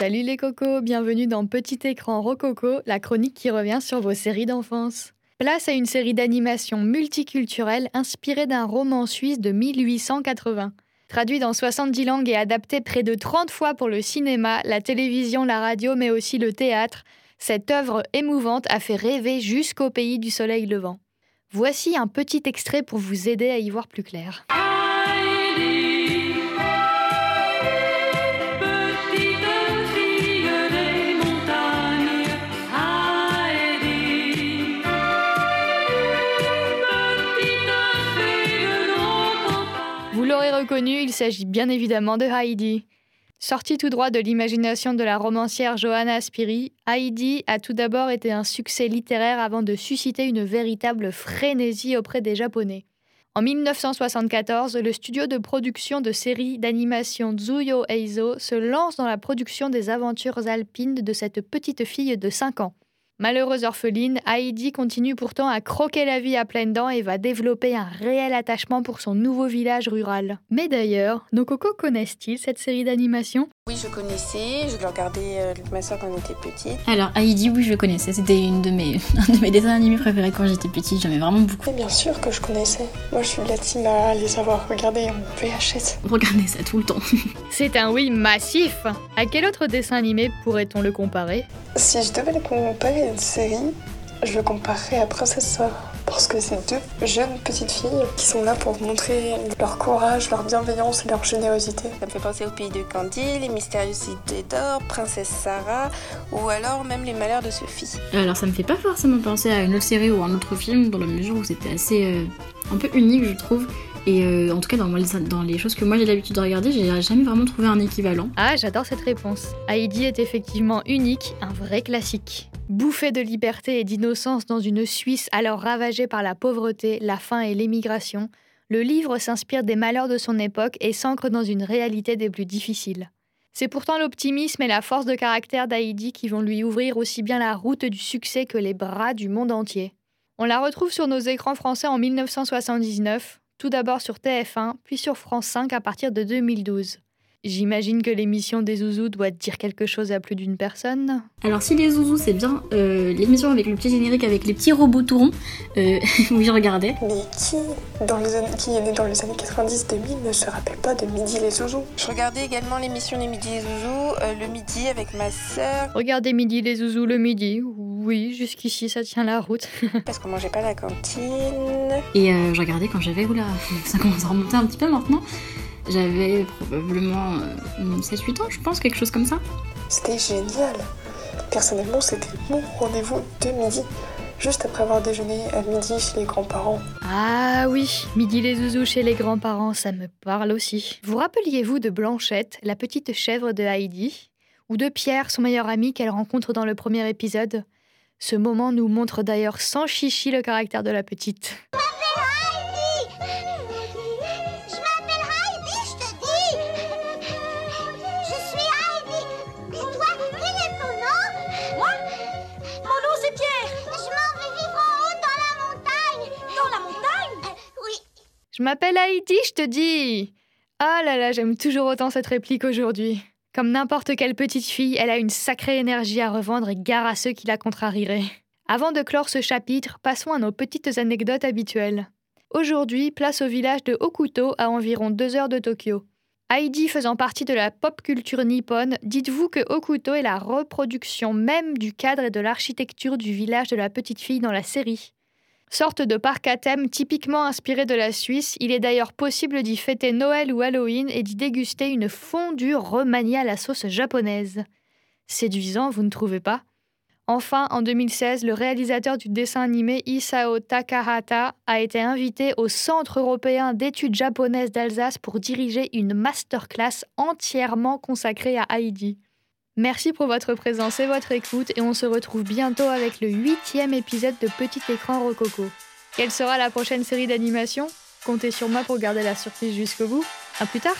Salut les cocos, bienvenue dans Petit écran Rococo, la chronique qui revient sur vos séries d'enfance. Place à une série d'animation multiculturelle inspirée d'un roman suisse de 1880. Traduit dans 70 langues et adapté près de 30 fois pour le cinéma, la télévision, la radio, mais aussi le théâtre, cette œuvre émouvante a fait rêver jusqu'au pays du soleil levant. Voici un petit extrait pour vous aider à y voir plus clair. Reconnu, il s'agit bien évidemment de Heidi. Sorti tout droit de l'imagination de la romancière Johanna Aspiri, Heidi a tout d'abord été un succès littéraire avant de susciter une véritable frénésie auprès des Japonais. En 1974, le studio de production de séries d'animation Zuyo Eizo se lance dans la production des aventures alpines de cette petite fille de 5 ans. Malheureuse orpheline, Heidi continue pourtant à croquer la vie à pleines dents et va développer un réel attachement pour son nouveau village rural. Mais d'ailleurs, nos cocos connaissent-ils cette série d'animation Oui, je connaissais, je le regardais euh, avec ma soeur quand on était petite. Alors Heidi, oui, je le connaissais. C'était une de mes, un de mes dessins animés préférés quand j'étais petite. J'aimais vraiment beaucoup. Mais bien sûr que je connaissais. Moi, je suis de la team à les avoir regardés en VHS. Regardez ça tout le temps. C'est un oui massif À quel autre dessin animé pourrait-on le comparer? Si je devais le comparer à une série, je le comparerais à Princesse Sarah. Parce que c'est deux jeunes petites filles qui sont là pour montrer leur courage, leur bienveillance et leur générosité. Ça me fait penser au pays de Candy, les mystérieuses idées d'or, Princesse Sarah, ou alors même les malheurs de Sophie. Alors ça me fait pas forcément penser à une autre série ou un autre film dans la mesure où c'était assez euh, un peu unique, je trouve. Et euh, en tout cas, dans, dans les choses que moi j'ai l'habitude de regarder, j'ai jamais vraiment trouvé un équivalent. Ah, j'adore cette réponse. Heidi est effectivement unique, un vrai classique. Bouffée de liberté et d'innocence dans une Suisse alors ravagée par la pauvreté, la faim et l'émigration, le livre s'inspire des malheurs de son époque et s'ancre dans une réalité des plus difficiles. C'est pourtant l'optimisme et la force de caractère d'Heidi qui vont lui ouvrir aussi bien la route du succès que les bras du monde entier. On la retrouve sur nos écrans français en 1979, tout d'abord sur TF1, puis sur France 5 à partir de 2012. J'imagine que l'émission des Zouzous doit dire quelque chose à plus d'une personne. Alors si les zouzous c'est bien euh, l'émission avec le petit générique avec les petits robots tout ronds, euh, oui je regardais. Mais qui, dans les années, qui est né dans les années 90-2000 ne se rappelle pas de Midi les Zouzous? Je regardais également l'émission Les Midis et Zouzous euh, le midi avec ma sœur, Regardez midi les Zouzous le midi. Oui, jusqu'ici ça tient la route. parce qu'on mangeait pas à la cantine. Et euh, je regardais quand j'avais, oula, ça commence à remonter un petit peu maintenant. J'avais probablement 7-8 ans, je pense, quelque chose comme ça. C'était génial. Personnellement, c'était mon rendez-vous de midi. Juste après avoir déjeuné à midi chez les grands-parents. Ah oui, midi les Zouzous chez les grands-parents, ça me parle aussi. Vous rappeliez-vous de Blanchette, la petite chèvre de Heidi Ou de Pierre, son meilleur ami qu'elle rencontre dans le premier épisode? Ce moment nous montre d'ailleurs sans chichi le caractère de la petite. Je m'appelle Heidi, je te dis Ah là là, j'aime toujours autant cette réplique aujourd'hui. Comme n'importe quelle petite fille, elle a une sacrée énergie à revendre et gare à ceux qui la contrarieraient. Avant de clore ce chapitre, passons à nos petites anecdotes habituelles. Aujourd'hui, place au village de Hokuto, à environ deux heures de Tokyo. Heidi faisant partie de la pop culture nippone, dites-vous que Hokuto est la reproduction même du cadre et de l'architecture du village de la petite fille dans la série. Sorte de parc à thème typiquement inspiré de la Suisse, il est d'ailleurs possible d'y fêter Noël ou Halloween et d'y déguster une fondue remaniée à la sauce japonaise. Séduisant, vous ne trouvez pas? Enfin, en 2016, le réalisateur du dessin animé Isao Takahata a été invité au Centre européen d'études japonaises d'Alsace pour diriger une masterclass entièrement consacrée à Heidi. Merci pour votre présence et votre écoute et on se retrouve bientôt avec le huitième épisode de Petit Écran Rococo. Quelle sera la prochaine série d'animation? Comptez sur moi pour garder la surprise jusqu'au bout. À plus tard